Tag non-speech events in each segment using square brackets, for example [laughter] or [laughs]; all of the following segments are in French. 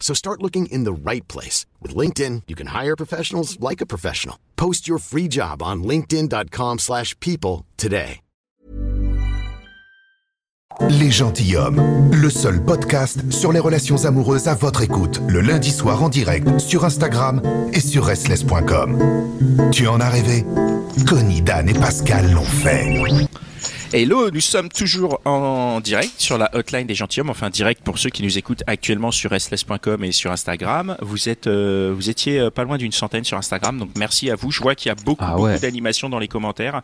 So start looking in the right place. With LinkedIn, you can hire professionals like a professional. Post your free job on linkedin.com slash people today. Les Gentilhommes, le seul podcast sur les relations amoureuses à votre écoute, le lundi soir en direct sur Instagram et sur restless.com. Tu en as rêvé? Connie, Dan et Pascal l'ont fait. Hello, nous sommes toujours en direct sur la hotline des gentilshommes, enfin direct pour ceux qui nous écoutent actuellement sur restless.com et sur Instagram. Vous êtes, euh, vous étiez euh, pas loin d'une centaine sur Instagram, donc merci à vous. Je vois qu'il y a beaucoup, Ah beaucoup d'animations dans les commentaires.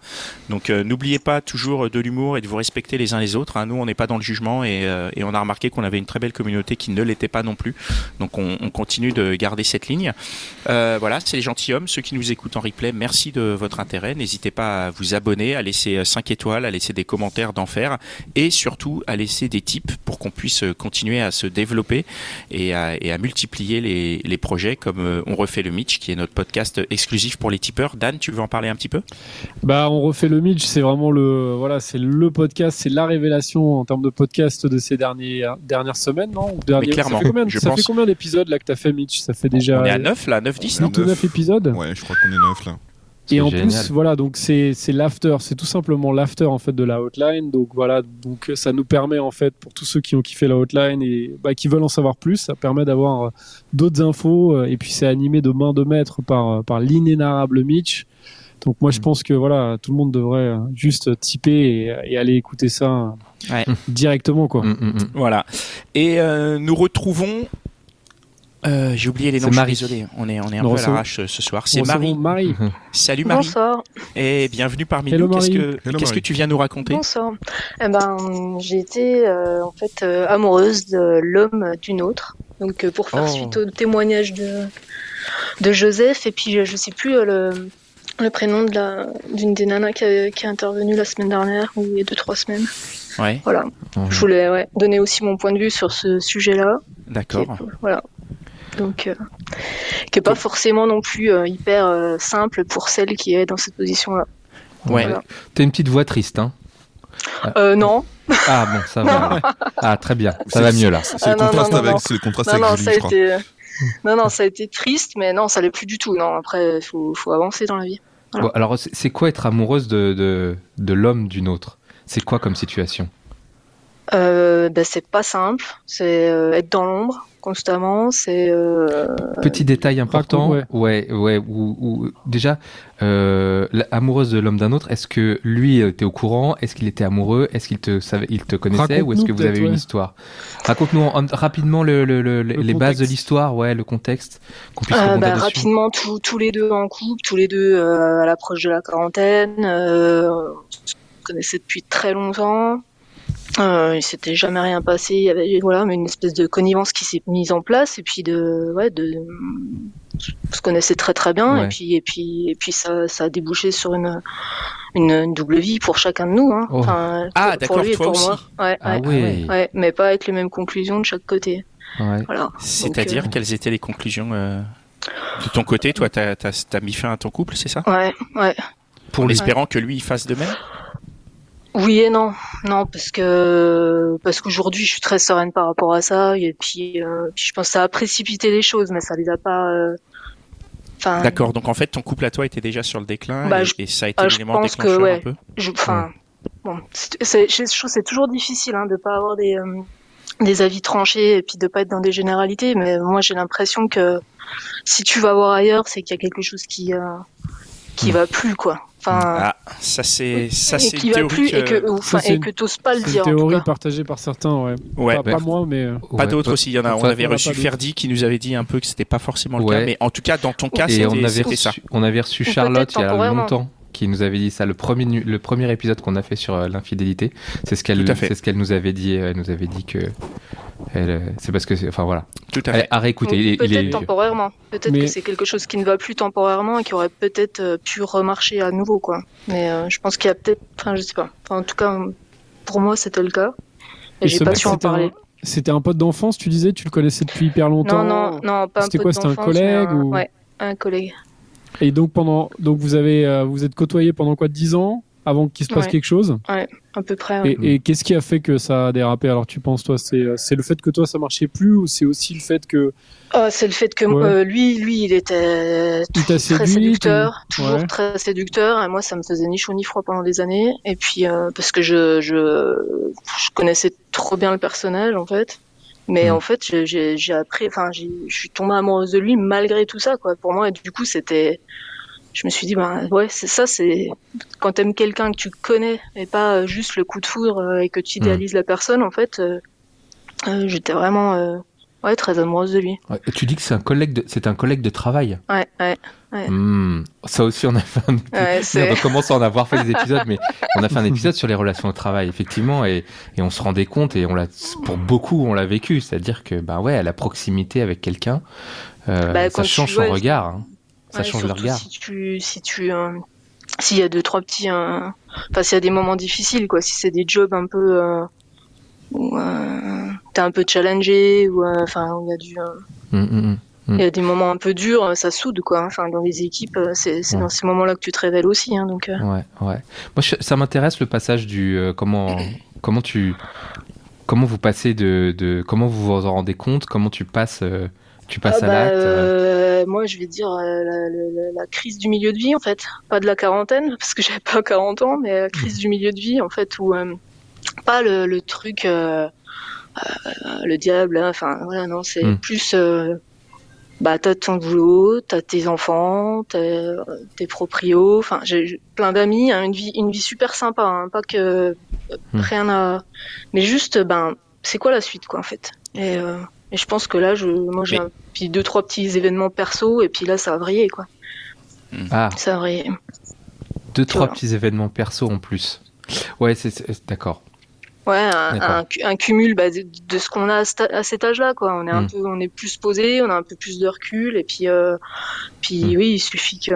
Donc euh, n'oubliez pas toujours de l'humour et de vous respecter les uns les autres. hein. Nous, on n'est pas dans le jugement et, euh, et on a remarqué qu'on avait une très belle communauté qui ne l'était pas non plus. Donc on, on continue de garder cette ligne. Euh, voilà, c'est les gentilshommes. Ceux qui nous écoutent en replay, merci de votre intérêt. N'hésitez pas à vous abonner, à laisser 5 étoiles, à laisser des commentaires d'enfer et surtout à laisser des tips pour qu'on puisse euh, continuer à se développer et à, et à multiplier les, les projets comme euh, On refait le Mitch qui est notre podcast exclusif pour les tipeurs. Dan, tu veux en parler un petit peu? Bah, on refait le Mitch, c'est vraiment le, voilà, c'est le podcast, c'est la révélation en termes de podcast de ces dernières dernières semaines, non? Derniers- clairement, Ça fait combien, je ça pense. fait combien d'épisodes là que t'as fait Mitch? Ça fait déjà On est à 9 là, 9-10 non? 8 ou 9 épisodes? Ouais, je crois qu'on est neuf là. Et en génial. plus, voilà, donc c'est c'est l'after, c'est tout simplement l'after en fait de la hotline. Donc voilà, donc ça nous permet en fait pour tous ceux qui ont kiffé la hotline et bah, qui veulent en savoir plus, ça permet d'avoir euh, d'autres infos. euh, Et puis c'est animé de main de maître par euh, par l'inénarrable Mitch. Donc moi je pense que voilà, tout le monde devrait juste typer et, et aller écouter ça Ouais. directement quoi. Mm, mm, mm. Voilà. Et euh, nous retrouvons. Euh, J'ai oublié les noms, je suis désolé. On est, on est un Nous peu à l'arrache euh, ce soir. C'est Bon, Marie. bon, Marie. Salut Marie. Bonsoir. Et bienvenue parmi Hello, nous. Qu'est-ce que, qu'est-ce tu viens nous raconter? Bonsoir. Eh ben, j'ai été euh, en fait euh, amoureuse de l'homme d'une autre. Donc euh, pour faire Oh. suite au témoignage de de Joseph et puis je, je sais plus euh, le le prénom de la d'une des nanas qui a, qui est intervenue la semaine dernière ou il y a deux trois semaines. Ouais, Voilà. Mhm. Je voulais ouais, donner aussi mon point de vue sur ce sujet-là. d'accord. Voilà. Donc euh, qui est pas forcément non plus euh, hyper euh, simple pour celle qui est dans cette position-là. Ouais. Voilà. T'as une petite voix triste, hein Euh, non. Ah bon, ça va. [laughs] Ah très bien, ça va mieux là. C'est Ah, le contraste non, non, avec, non. c'est le contraste Non, avec non, Julie, ça a je crois. été. Non, non, ça a été triste, mais non, ça l'est plus du tout. Non, après, il faut, faut avancer dans la vie. Voilà. Bon, alors c'est c'est quoi être amoureuse de, de, de l'homme d'une autre? C'est quoi comme situation? Euh, ben, c'est pas simple. C'est euh, être dans l'ombre constamment. C'est. Euh... Petit détail important. ouais. ouais, ouais. Ou, ou- déjà, euh, amoureuse de l'homme d'un autre. Est-ce que lui était au courant? Est-ce qu'il était amoureux? Est-ce qu'il te savait, il te connaissait? Ou est-ce que vous avez peut-être, une ouais. histoire? Raconte-nous en- rapidement le, le- le- les Le bases de l'histoire, ouais, le contexte, qu'on puisse Euh, dessus. rapidement, tous tous les deux en couple, tous les deux euh, à l'approche de la quarantaine. Euh, on se connaissait depuis très longtemps. Euh, il s'était jamais rien passé. Il y avait voilà, mais une espèce de connivence qui s'est mise en place et puis de ouais de on se connaissait très très bien Ouais. et puis et puis et puis ça ça a débouché sur une une, une double vie pour chacun de nous. Hein. Oh. Enfin, Ah, d'accord, pour lui et toi pour aussi. moi. Ouais, Ah ouais, ouais. ouais, mais pas avec les mêmes conclusions de chaque côté. Ouais. Voilà. C'est-à-dire, Donc, quelles étaient les conclusions euh, de ton côté Toi, t'as as, mis fin à ton couple, c'est ça? Euh, ouais, ouais. Pour l'espérant que lui, il fasse de même? Oui et non, non parce que parce qu'aujourd'hui je suis très sereine par rapport à ça et puis, euh, puis je pense que ça a précipité les choses mais ça les a pas. euh, Enfin, D'accord, donc en fait, ton couple à toi était déjà sur le déclin Bah, et, je- et ça a été ah, je l'élément pense que, déclencheur ouais. un peu je, enfin, bon, c'est, c'est- je trouve que c'est toujours difficile hein, de pas avoir des euh, des avis tranchés et puis de pas être dans des généralités. Mais moi, j'ai l'impression que si tu vas voir ailleurs, c'est qu'il y a quelque chose qui euh, qui va plus, quoi. Enfin, Ah, ça c'est ça et c'est qui une va théorie plus et que- enfin, Ça, c'est et une- que t'oses pas le C'est une dire. En tout théorie cas. partagée par certains, ouais. Ouais. Pas, pas moi, mais. euh, Pas d'autres aussi, il y en a. On avait on reçu. Ferdi qui nous avait dit un peu que c'était pas forcément le Ouais. cas, mais en tout cas dans ton cas c'était avait, c'était ça. reçu, on avait reçu Charlotte il y a longtemps qui nous avait dit ça le premier nu- le premier épisode qu'on a fait sur euh, l'infidélité c'est ce qu'elle Tout à fait. c'est ce qu'elle nous avait dit elle nous avait dit que euh, c'est parce que c'est- enfin voilà Tout à elle, fait. à réécouter Peut-être est temporairement. Peut-être Mais- que c'est quelque chose qui ne va plus temporairement et qui aurait peut-être euh, pu remarcher à nouveau, quoi. Mais euh, je pense qu'il y a peut-être, enfin, je sais pas. Enfin, en tout cas, pour moi, c'était le cas. Et, Et j'ai pas su en c'était un- parler. C'était un pote d'enfance, tu disais, tu le connaissais depuis hyper longtemps? Non, non, non, pas un C'était pote quoi, c'était un collègue un- ou- Ouais, un collègue. Et donc pendant, donc vous avez, euh, vous êtes côtoyés pendant quoi, 10 ans? Avant qu'il se passe Ouais. quelque chose. À peu près. ouais. Et, et qu'est-ce qui a fait que ça a dérapé? Alors tu penses toi, c'est, euh, c'est le fait que toi ça marchait plus ou c'est aussi le fait que Ah, c'est le fait que Ouais. euh, lui, lui, il était t'a très séduit, séducteur, toujours ouais. très séducteur, et moi, ça me faisait ni chaud ni froid pendant des années. Et puis euh, parce que je, je, je connaissais trop bien le personnage, en fait. Mais Mm. en fait, j'ai- appris, enfin, je suis tombée amoureuse de lui malgré tout ça, quoi. Pour moi, et du coup, c'était, je me suis dit, ben ouais, c'est ça, c'est quand t'aimes quelqu'un que tu connais et pas euh, juste le coup de foudre euh, et que tu idéalises la personne, en fait, euh, j'étais vraiment, euh, ouais, très amoureuse de lui. Ouais, tu dis que c'est un collègue de c'est un collègue de travail Ouais, ouais. Ouais. Hmm, ça aussi on a fait un épisode on commence à en avoir fait des [laughs] épisodes mais on a fait un épisode sur les relations au travail effectivement et, et on se rendait compte et on l'a pour beaucoup on l'a vécu c'est à dire que bah ouais la proximité avec quelqu'un euh, Bah, ça change son regard hein. Ça Ouais, change le regard Si tu, si tu, euh, s'il y a deux trois petits, euh, enfin s'il y a des moments difficiles quoi, si c'est des jobs un peu euh, où euh, t'es un peu challengé ou euh, enfin où il y a du, euh, Hum, hum, hum. il y a des moments un peu durs, euh, ça soude quoi. Enfin dans les équipes, euh, c'est c'est Ouais. dans ces moments-là que tu te révèles aussi. Hein, donc euh, Ouais, ouais. Moi, je- ça m'intéresse le passage du euh, comment comment tu comment vous passez de, de comment vous vous en rendez compte, comment tu passes euh, tu passes ah à bah, l'acte. euh. euh, moi je vais dire euh, la, la- la crise du milieu de vie en fait, pas de la quarantaine [laughs] parce que j'avais pas 40 ans, mais la crise du milieu de vie en fait où euh, pas le, le truc euh, le diable, hein, enfin voilà non c'est Mm. plus bah t'as ton boulot, t'as tes enfants, t'as tes proprios, enfin j'ai plein d'amis, hein, une vie une vie super sympa, hein, pas que euh, Mm. rien à, mais juste ben c'est quoi la suite quoi en fait? Et, et je pense que là je moi j'ai puis deux trois petits événements perso et puis là ça a vrillé quoi, Ah, ça a vrillé. deux trois petits événements perso en plus. Ouais, c'est d'accord. Ouais, un, cumul bah, de, de ce qu'on a à, cet âge-là, quoi. On est un Mm. peu, on est plus posé, on a un peu plus de recul, et puis, euh, puis Mm. oui, il suffit que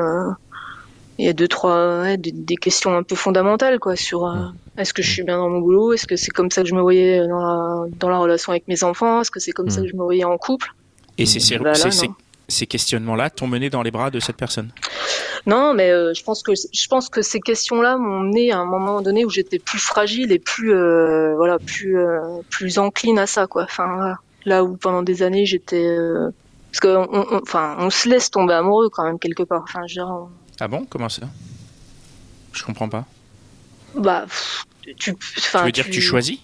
il y a deux, trois, ouais, des, des questions un peu fondamentales, quoi, sur euh, Mm. est-ce que je suis bien dans mon boulot, est-ce que c'est comme ça que je me voyais dans la, dans la relation avec mes enfants, est-ce que c'est comme ça Mm. que je me voyais en couple? Et c'est ces, Bah là, ces- ces- non. ces questionnements-là t'ont mené dans les bras de cette personne? Non, mais euh, je pense que je pense que ces questions-là m'ont mené à un moment donné où j'étais plus fragile et plus euh, voilà plus euh, plus encline à ça quoi. Enfin là où pendant des années j'étais euh, parce que on, on- enfin on se laisse tomber amoureux quand même quelque part. Enfin je veux dire, on- Ah bon? Comment ça? Je comprends pas. bah pff, tu enfin tu veux dire que tu choisis?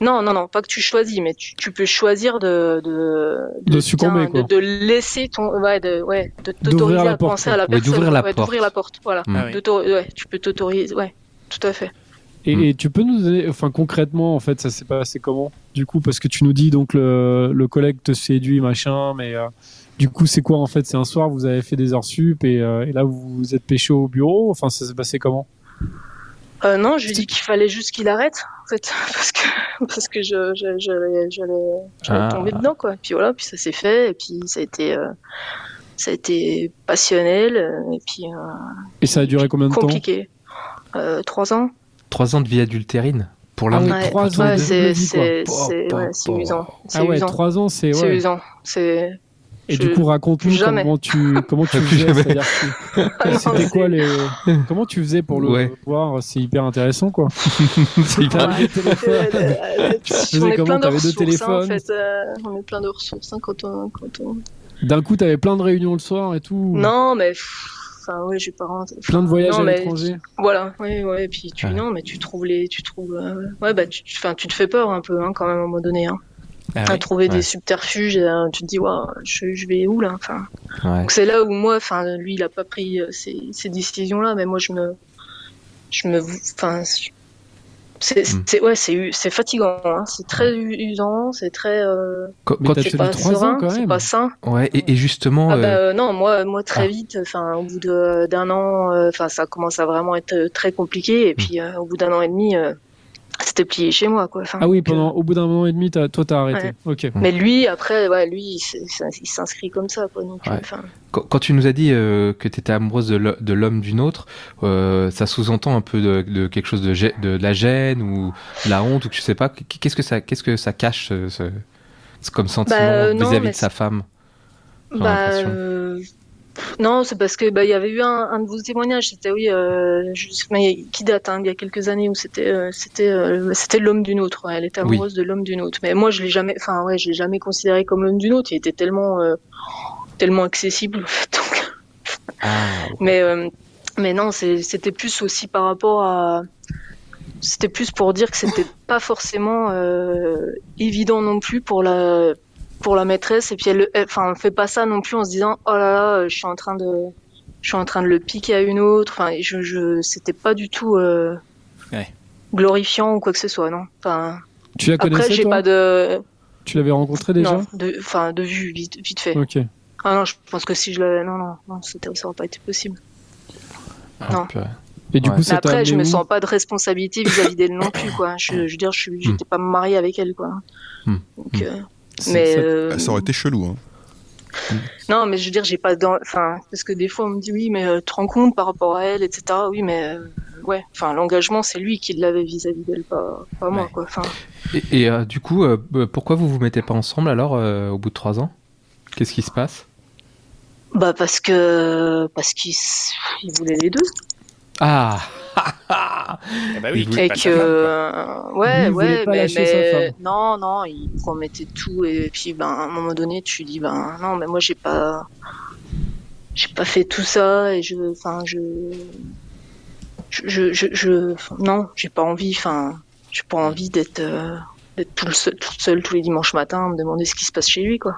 Non non non pas que tu choisis mais tu, tu peux choisir de de De succomber, quoi. de, de laisser ton ouais de ouais de t'autoriser la à porte, penser quoi. à la Ouais, personne d'ouvrir la ouais, porte. d'ouvrir la porte voilà. Ah oui. Ouais tu peux t'autoriser ouais tout à fait. Et, et tu peux nous donner, enfin concrètement, en fait, ça s'est passé comment? Du coup, parce que tu nous dis donc le, le collègue te séduit, machin, mais euh, du coup, c'est quoi en fait? C'est un soir, vous avez fait des heures sup et, euh, et là, vous vous êtes pêché au bureau? Enfin, ça s'est passé comment? Euh, non, je lui ai dit qu'il fallait juste qu'il arrête, en fait, [laughs] parce que parce que je je- j'allais j'allais j'allais Ah. tomber dedans quoi. Puis voilà, puis ça s'est fait, et puis ça a été euh, ça a été passionnel, euh, et puis euh, Et ça a duré combien de temps? compliqué. Euh, trois ans. Trois ans de vie adultérine pour Ah l'un. Ouais, trois ans ouais, c'est ouais, c'est usant. C'est Ah ouais, usant. trois ans, c'est C'est ouais. usant. C'est Et Je- du coup, raconte-nous comment tu [laughs] comment tu faisais. Ah C'était quoi les comment tu faisais pour le Ouais. voir C'est hyper intéressant, quoi. [laughs] C'est hyper- téléphones. [laughs] Tu faisais on comment T'avais deux ressources, hein, en téléphones fait. euh, on est plein de ressources hein, quand on, quand on... D'un coup, t'avais plein de réunions le soir et tout. Non, mais enfin, ouais, j'ai pas rentré. Plein de voyages non, à mais- l'étranger. Voilà, ouais, ouais, et puis tu, Ouais. non, mais tu trouves les, tu trouves, euh, ouais, bah, tu, enfin, tu te fais peur un peu, hein, quand même, à un moment donné, hein, Ah à ouais. trouver Ouais. des subterfuges, et, euh, tu te dis, waouh, je, je vais où, là, enfin. Ouais. Donc c'est là où moi, enfin, lui, il a pas pris euh, ces, ces décisions-là, mais moi, je me, je me, enfin, c'est, Mm. c'est, ouais, c'est, u- c'est fatigant, hein, c'est très usant, c'est très, euh, Quand- tu- pas trois ans, serein, quand c'est même. pas sain. Ouais, et, et justement, Ah bah euh, non, moi, moi très Ah. vite, enfin au bout de- d'un an, euh, enfin ça commence à vraiment être très compliqué. Et Mm. puis euh, au bout d'un an et demi, euh, c'était plié chez moi, quoi. Enfin, Ah oui, donc, euh, pendant, au bout d'un moment et demi, t'as- toi, t'as arrêté. Ok. Mais lui, après, ouais, lui, il s'inscrit comme ça, quoi. Donc, Ouais. euh, quand, quand tu nous as dit euh, que tu étais amoureuse de l'ho- de l'homme d'une autre, euh, ça sous-entend un peu de, de quelque chose de, de, la gêne ou de la honte ou que je sais pas. Qu'est-ce que ça, qu'est-ce que ça cache ce, ce- ce- comme sentiment euh, non, vis-à-vis de sa femme? Bah, euh, non, c'est parce que bah il y avait eu un, un de vos témoignages. C'était oui, euh, mais qui date, hein, il y a quelques années où c'était, euh, c'était, euh, c'était l'homme d'une autre. ouais, elle était Oui. amoureuse de l'homme d'une autre. Mais moi, je l'ai jamais, enfin ouais, je l'ai jamais considéré comme l'homme d'une autre. Il était tellement, euh, tellement accessible. en fait. Donc, Ah, Mais, euh, mais non, c'était plus aussi par rapport à. C'était plus pour dire que c'était pas forcément euh, évident non plus pour la pour la maîtresse et puis elle, enfin, fait pas ça non plus en se disant oh là là, je suis en train de je suis en train de le piquer à une autre. Enfin, je, je c'était pas du tout euh, Ouais. glorifiant ou quoi que ce soit, non. Enfin, Tu la après, connaissais, j'ai toi? pas de Tu l'avais rencontré déjà? Non, de enfin de vue vite, vite fait. Ok. Ah non, je pense que si je l'avais non non non, c'était ça aurait pas été possible. ah, non. purée. Et du Ouais. coup, Mais ça après, je me sens pas de responsabilité vis-à-vis d'elle non plus, quoi. Je, je veux dire, je suis, j'étais pas mariée avec elle, quoi. Hmm. Donc, Hmm. euh, mais ça- euh, Ah, Ça aurait été chelou. Hein. non, mais je veux dire, j'ai pas dans, enfin, parce que des fois on me dit oui, mais euh, tu te rends compte par rapport à elle, etc. Oui, mais euh, ouais, enfin, l'engagement, c'est lui qui l'avait vis-à-vis d'elle, pas, pas moi, quoi. Enfin, Et, et, euh, du coup, pourquoi vous vous mettez pas ensemble alors euh, au bout de trois ans? Qu'est-ce qui se passe? Bah parce que parce ils voulaient les deux Ah Ah bah oui, et que quoi. euh, ouais, Lui, il voulait ouais, pas mais, mais- non, non, il promettait tout et puis ben à un moment donné, tu dis ben non, mais moi j'ai pas j'ai pas fait tout ça et je enfin je je je, je, non, j'ai pas envie enfin j'ai pas envie d'être euh, d'être tout seul, toute seule tous les dimanches matins à me demander ce qui se passe chez lui quoi.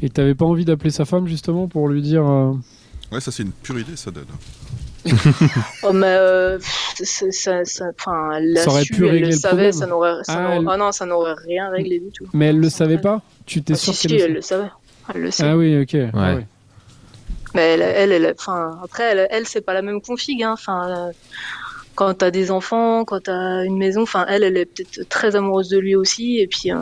Et t'avais pas envie d'appeler sa femme justement pour lui dire. euh, Ouais, ça c'est une pure idée, ça donne. Oh mais euh, ça, ça, enfin, elle l'a Ça aurait su, pu elle régler le le savait, problème. ça n'aurait, ça Ah, elle- ah non, ça n'aurait rien réglé du tout. Mais elle le savait pas? Tu t'es Ah, sûr si, qu'elle si, le elle savait le savait. Elle le sait. Ah oui, ok. Ah. Mais elle, elle, elle- enfin, après, elle, elle c'est pas la même config. Hein. Enfin, euh, quand t'as des enfants, quand t'as une maison, enfin, elle, elle est peut-être très amoureuse de lui aussi, et puis, euh,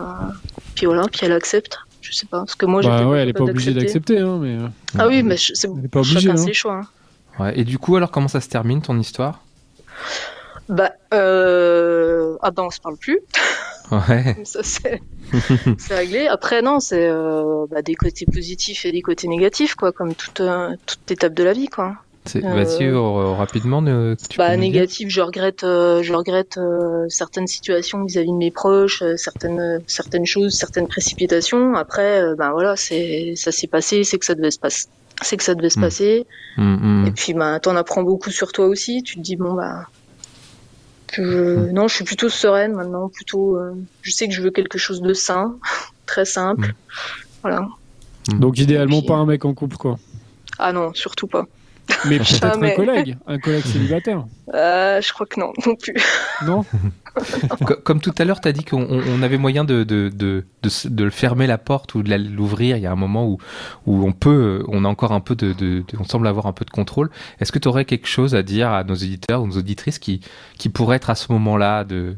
puis voilà, puis elle accepte. Je sais pas, parce que moi, j'étais Bah ouais, elle est pas obligée d'accepter, hein, mais. euh, Ah oui, mais je- c'est Elle est pas obligée, chacun hein. ses choix. hein. Ouais. Et du coup, alors comment ça se termine ton histoire? Bah, euh... ah ben, on se parle plus. Ouais. [laughs] Ça, c'est [laughs] c'est réglé. Après, non, c'est euh, bah, des côtés positifs et des côtés négatifs, quoi, comme toute, euh, toute étape de la vie, quoi. C'est- Euh, Vas-y euh, rapidement. tu bah, négatif, je regrette, je regrette certaines situations vis-à-vis de mes proches, certaines, certaines choses, certaines précipitations. Après, ben voilà, c'est, ça s'est passé, c'est que ça devait se passer. C'est que ça devait se Mm. passer. Hum, hum. Et puis, ben, t'en apprends beaucoup sur toi aussi. Tu te dis, bon, bah, je... non, je suis plutôt sereine maintenant, plutôt, euh, je sais que je veux quelque chose de sain, [laughs] très simple. Mm. Voilà. Donc idéalement puis, pas un mec en couple, quoi. Ah non, surtout pas. Mais [laughs] peut-être un collègue, un collègue [laughs] célibataire. Euh, je crois que non, non plus. Non [laughs] Co- Comme tout à l'heure, tu as dit qu'on on- on avait moyen de, de, de, de, fermer la porte ou de l'ouvrir. Il y a un moment où, où on peut, on a encore un peu de, de, de- on semble avoir un peu de contrôle. Est-ce que tu aurais quelque chose à dire à nos éditeurs ou nos auditrices qui, qui pourraient être à ce moment-là de,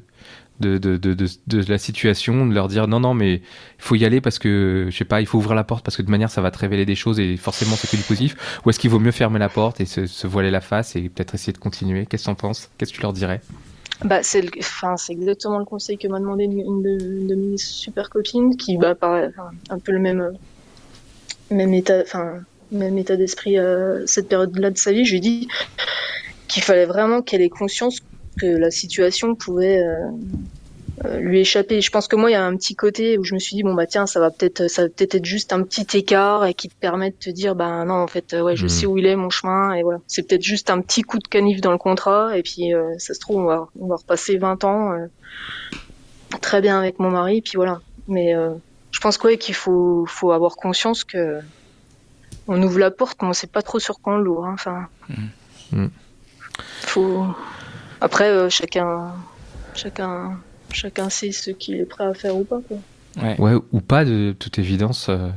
de, la situation, de leur dire non, non, mais il faut y aller parce que, je sais pas, il faut ouvrir la porte parce que de manière ça va te révéler des choses et forcément c'est que du positif. Ou est-ce qu'il vaut mieux fermer la porte et se, voiler la face et peut-être essayer de continuer? Qu'est-ce que t'en penses? Qu'est-ce que tu leur dirais? Bah, c'est enfin, c'est exactement le conseil que m'a demandé une, de, mes super copines qui, bah, pareil, un peu le même, euh, même état, même état d'esprit euh, cette période-là de sa vie. Je lui ai dit qu'il fallait vraiment qu'elle ait conscience que la situation pouvait, euh, euh, lui échapper. Je pense que moi, il y a un petit côté où je me suis dit bon bah tiens, ça va peut-être, ça va peut-être être juste un petit écart et qui te permet de te dire bah non en fait, euh, ouais, je Mhm. sais où il est mon chemin et voilà. C'est peut-être juste un petit coup de canif dans le contrat et puis euh, ça se trouve on va, on va repasser 20 ans euh, très bien avec mon mari puis voilà. Mais je pense quoi qu'il faut, faut avoir conscience que on ouvre la porte, mais on sait pas trop sur quoi on l'ouvre. hein. Enfin, Mhm. faut. Après, euh, chacun, chacun, chacun sait ce qu'il est prêt à faire ou pas. Quoi. Ouais. Ouais, ou pas de toute évidence. euh,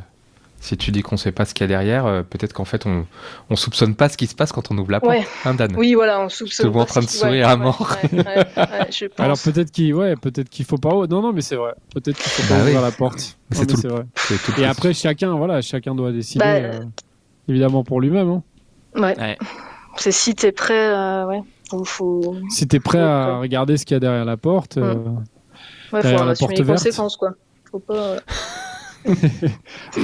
si tu dis qu'on sait pas ce qu'il y a derrière, euh, peut-être qu'en fait on, on soupçonne pas ce qui se passe quand on ouvre la porte. Ouais. Hein, Dan? Oui, voilà, on soupçonne. te vois en pas train ce de sourire ouais, à ouais, mort. ouais, ouais, ouais, je [laughs] pense. Alors peut-être qu'il ouais, peut-être qu'il faut pas. Non non mais c'est vrai. Peut-être qu'il faut Bah pas oui. ouvrir la porte. C'est tout vrai. Tout Et après chacun voilà chacun doit décider Bah, euh, évidemment pour lui-même. Hein. Ouais. Ouais. C'est si t'es prêt, euh, ouais. Faut, faut, Si t'es prêt à Ouais. regarder ce qu'il y a derrière la porte. euh, ouais, faut en la assumer porte les verte. conséquences, quoi. Faut pas. euh, [laughs]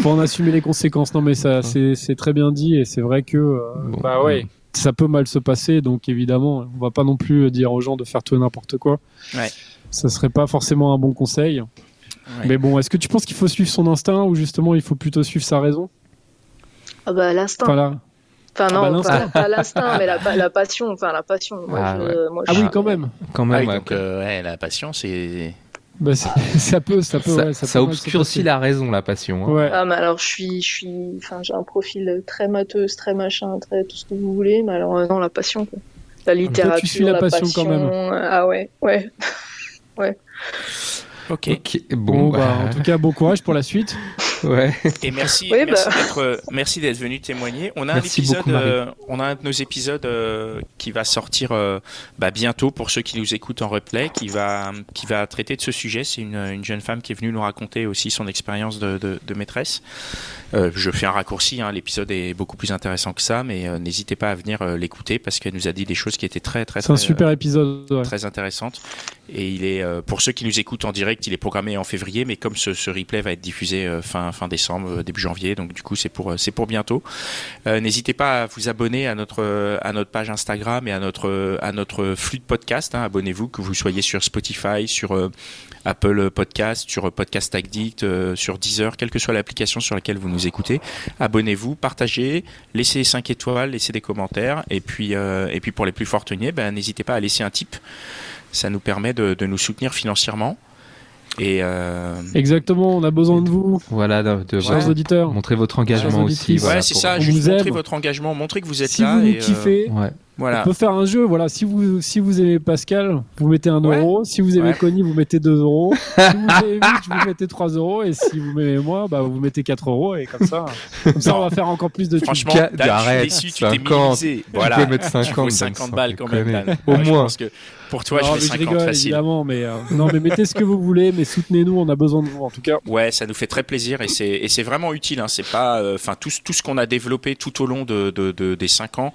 faut en assumer les conséquences. Non, mais ça, c'est c'est très bien dit et c'est vrai que euh, Bon, bah ouais, ça peut mal se passer. Donc évidemment, on va pas non plus dire aux gens de faire tout et n'importe quoi. Ouais. Ça serait pas forcément un bon conseil. Ouais. Mais bon, est-ce que tu penses qu'il faut suivre son instinct ou justement il faut plutôt suivre sa raison? Ah bah l'instinct. Enfin Ah non, bah, pas, l'instinct. pas l'instinct, mais la, pa- la passion. Enfin la passion. Moi, Ah, je, ouais. moi, Ah oui, quand même. Quand Ah même, oui, ouais. donc euh, ouais, la passion, c'est. Bah, [laughs] ça peut, ça peut, ça, ouais, ça, ça peut mal se obscurcit la raison, la passion. hein. Ouais. Ah mais alors je suis, je suis, enfin j'ai un profil très mateuse, très machin, très tout ce que vous voulez, mais alors euh, non la passion, quoi. la littérature, suis la passion quand même. euh, Ah ouais, [laughs] ouais. Ok. Ok, Bon, bon, bah, bah, en tout cas, bon courage pour la suite. [laughs] ouais. Et merci, Oui, merci bah. d'être, euh, merci d'être venu témoigner. On a Merci un épisode, beaucoup, euh, on a un de nos épisodes euh, qui va sortir euh, bah, bientôt pour ceux qui nous écoutent en replay, qui va, qui va traiter de ce sujet. C'est une, une jeune femme qui est venue nous raconter aussi son expérience de, de, de maîtresse. Euh, je fais un raccourci, hein, l'épisode est beaucoup plus intéressant que ça, mais euh, n'hésitez pas à venir euh, l'écouter parce qu'elle nous a dit des choses qui étaient très très C'est un très, super épisode. ouais. très intéressante. Et il est, euh, pour ceux qui nous écoutent en direct, il est programmé en février, mais comme ce, ce replay va être diffusé euh, fin, décembre, euh, début janvier, donc du coup c'est pour, euh, c'est pour bientôt. Euh, N'hésitez pas à vous abonner à notre, à notre page Instagram et à notre, à notre flux de podcast. hein. Abonnez-vous, que vous soyez sur Spotify, sur Apple Podcast, sur Podcast Addict, sur Deezer, quelle que soit l'application sur laquelle vous nous écoutez. Abonnez-vous, partagez, laissez 5 étoiles, laissez des commentaires. Et puis, et puis pour les plus fortunés, ben, n'hésitez pas à laisser un tip. Ça nous permet de, de nous soutenir financièrement. Et euh, Exactement, on a besoin de vous, Voilà, de, de- chers ouais. auditeurs. montrer votre engagement aussi. voilà, ouais, c'est ça. Juste montrer votre engagement, montrer que vous êtes Si là. vous et, euh, kiffez, Ouais. Voilà. On peut faire un jeu, voilà. Si vous, si vous aimez Pascal, vous mettez un Ouais. euro. Si vous aimez Ouais. Connie, vous mettez 2 euros. [laughs] si vous aimez Mitch, vous mettez 3 euros. Et si vous m'aimez moi, bah, vous mettez 4 euros. Et comme ça, comme ça, on va faire encore plus de. Franchement, Dan, arrête, je suis déçu, tu t'es 50. minimisé. Voilà. Tu peux mettre Tu 50, vaux Dan, 50 sans balles quand même. Dan. Au Ouais, Je moins. que pour toi, Non, je mais fais 50 rigole, facile. évidemment, mais euh, non, mais mettez ce que vous voulez, mais soutenez-nous, on a besoin de vous en tout cas. Ouais, ça nous fait très plaisir et c'est et c'est vraiment utile. Hein. C'est pas, euh, enfin tout ce- tout ce qu'on a développé tout au long de, de, de- des cinq ans.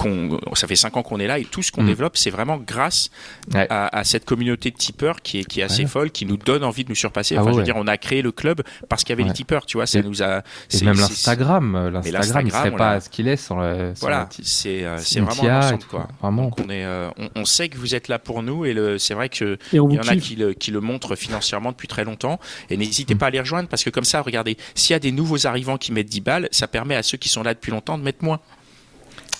Qu'on- ça fait cinq ans qu'on est là et tout ce qu'on Mm. développe, c'est vraiment grâce Ouais. à, à cette communauté de tipeurs qui est, qui est assez Ouais. folle, qui nous donne envie de nous surpasser. Ah Enfin, je veux dire, on a créé le club parce qu'il y avait Ouais. les tipeurs, tu vois. Ça Et- nous a. Et c'est- même l'Instagram, euh, l'Instagram, l'Instagram, serait pas ce qu'il est sans le. sans Voilà, c'est euh, c'est vraiment un ensemble, quoi. Vraiment. Donc on est, euh, on, on sait que vous êtes là pour nous et le, c'est vrai que il y en a qui le, qui le montrent financièrement depuis très longtemps. Et n'hésitez Mm. pas à les rejoindre parce que comme ça, regardez, s'il y a des nouveaux arrivants qui mettent 10 balles, ça permet à ceux qui sont là depuis longtemps de mettre moins.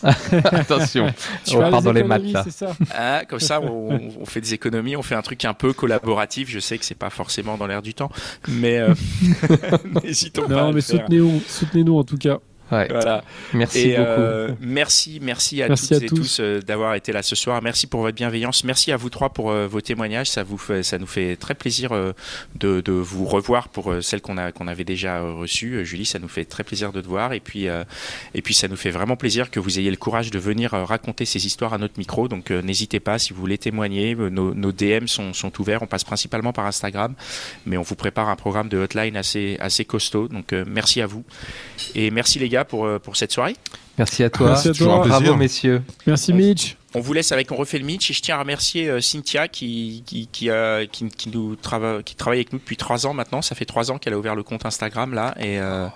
[laughs] Attention, Tu on part dans les maths là. ça Ah, comme ça, on, on fait des économies, on fait un truc un peu collaboratif. Je sais que c'est pas forcément dans l'air du temps, mais euh, [laughs] n'hésitons pas. à Non, mais soutenez-nous, soutenez-nous en tout cas. Ouais. Voilà. Merci Et beaucoup. euh, merci, merci à Merci toutes à et tous. tous euh, d'avoir été là ce soir. Merci pour votre bienveillance. Merci à vous trois pour euh, vos témoignages. Ça vous fait, ça nous fait très plaisir euh, de, de vous revoir pour euh, celles qu'on a qu'on avait déjà euh, reçues. Euh, Julie, ça nous fait très plaisir de te voir. Et puis euh, et puis ça nous fait vraiment plaisir que vous ayez le courage de venir euh, raconter ces histoires à notre micro. Donc euh, n'hésitez pas si vous voulez témoigner. Nos, nos DM sont, sont ouverts. On passe principalement par Instagram, mais on vous prépare un programme de hotline assez assez costaud. Donc euh, merci à vous et merci les gars pour euh, pour cette soirée. Merci à toi. Merci à toi. un Bravo messieurs. Merci Mitch. On vous laisse avec On refait le Mitch et je tiens à remercier euh, Cynthia qui, qui, qui, qui, qui nous trava- qui travaille avec nous depuis trois ans maintenant. Ça fait trois ans qu'elle a ouvert le compte Instagram là et euh,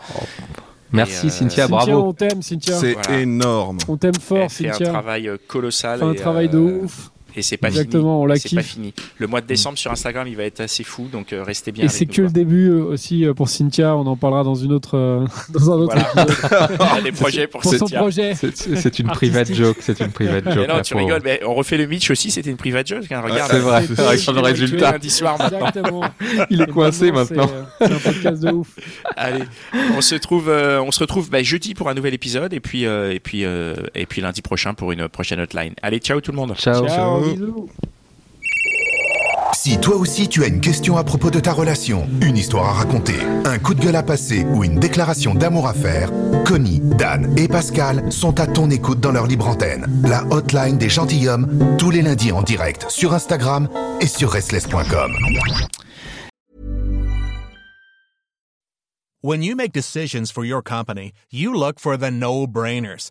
Merci Et, euh, Cynthia, Cynthia, bravo. on t'aime, Cynthia. C'est Voilà. énorme. On t'aime elle fort, fait un Cynthia. travail euh, colossal. Fait un et, travail de euh, ouf. Et c'est pas Exactement, on la fini. C'est pas fini. Le mois de décembre sur Instagram, il va être assez fou, donc euh, restez bien. Et c'est nous, que le quoi. début euh, aussi euh, pour Cynthia. On en parlera dans une autre, euh, [laughs] dans un autre Voilà. a des projets pour, pour son Cynthia. projet. C'est- une private joke, c'est une private [laughs] joke. Mais non, tu rigoles, mais on refait le Mitch aussi, c'était une private joke. hein, regarde, C'est vrai, c'est vrai, sur le résultat. soirs maintenant. Exactement. [laughs] Il est coincé maintenant. C'est un podcast de ouf. Allez, on se trouve, euh, on se retrouve bah, jeudi pour un nouvel épisode et puis euh, et puis euh, et puis lundi prochain pour une prochaine hotline. Allez, ciao tout le monde. Ciao. Bisous. Si toi aussi tu as une question à propos de ta relation, une histoire à raconter, un coup de gueule à passer ou une déclaration d'amour à faire, Connie, Dan et Pascal sont à ton écoute dans leur libre antenne. La hotline des gentilshommes, tous les lundis en direct sur Instagram et sur restless.com. When you make decisions for your company, you look for the no-brainers.